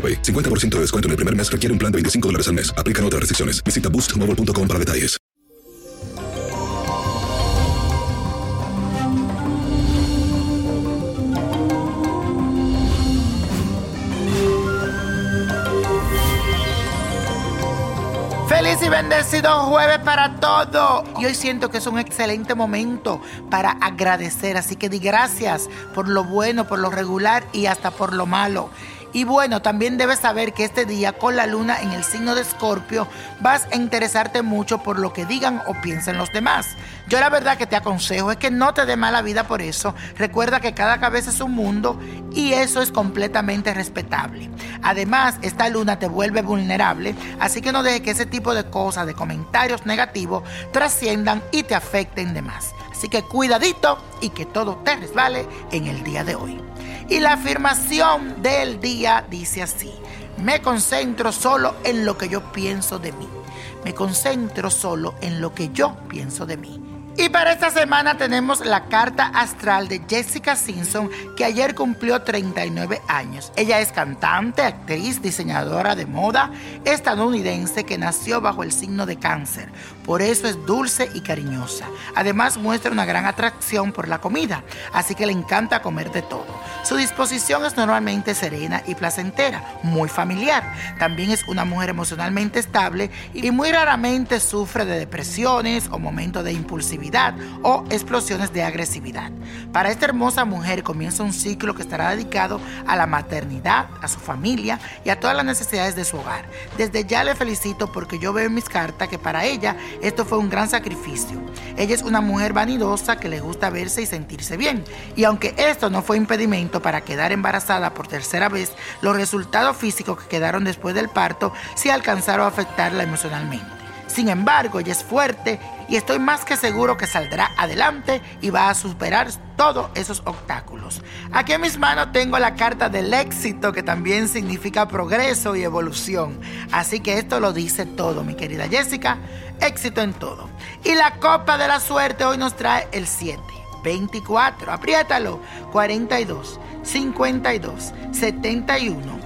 AroPay. 50% de descuento en el primer mes requiere un plan de 25 dólares al mes. Aplican otras restricciones. Visita boostmobile.com para detalles. Feliz y bendecido jueves para todo. Y hoy siento que es un excelente momento para agradecer. Así que di gracias por lo bueno, por lo regular y hasta por lo malo. Y bueno, también debes saber que este día con la luna en el signo de Escorpio vas a interesarte mucho por lo que digan o piensen los demás. Yo la verdad que te aconsejo es que no te dé mala vida por eso. Recuerda que cada cabeza es un mundo y eso es completamente respetable. Además, esta luna te vuelve vulnerable, así que no dejes que ese tipo de cosas, de comentarios negativos, trasciendan y te afecten de más. Así que cuidadito y que todo te resbale en el día de hoy. Y la afirmación del día dice así, me concentro solo en lo que yo pienso de mí. Me concentro solo en lo que yo pienso de mí. Y para esta semana tenemos la carta astral de Jessica Simpson, que ayer cumplió 39 años. Ella es cantante, actriz, diseñadora de moda estadounidense que nació bajo el signo de cáncer. Por eso es dulce y cariñosa. Además muestra una gran atracción por la comida, así que le encanta comer de todo. Su disposición es normalmente serena y placentera, muy familiar. También es una mujer emocionalmente estable y muy raramente sufre de depresiones o momentos de impulsividad o explosiones de agresividad. Para esta hermosa mujer comienza un ciclo que estará dedicado a la maternidad, a su familia y a todas las necesidades de su hogar. Desde ya le felicito porque yo veo en mis cartas que para ella esto fue un gran sacrificio. Ella es una mujer vanidosa que le gusta verse y sentirse bien. Y aunque esto no fue impedimento para quedar embarazada por tercera vez, los resultados físicos que quedaron después del parto sí alcanzaron a afectarla emocionalmente. Sin embargo, ella es fuerte y estoy más que seguro que saldrá adelante y va a superar todos esos obstáculos. Aquí en mis manos tengo la carta del éxito que también significa progreso y evolución. Así que esto lo dice todo, mi querida Jessica. Éxito en todo. Y la copa de la suerte hoy nos trae el 7, 24, apriétalo, 42, 52, 71.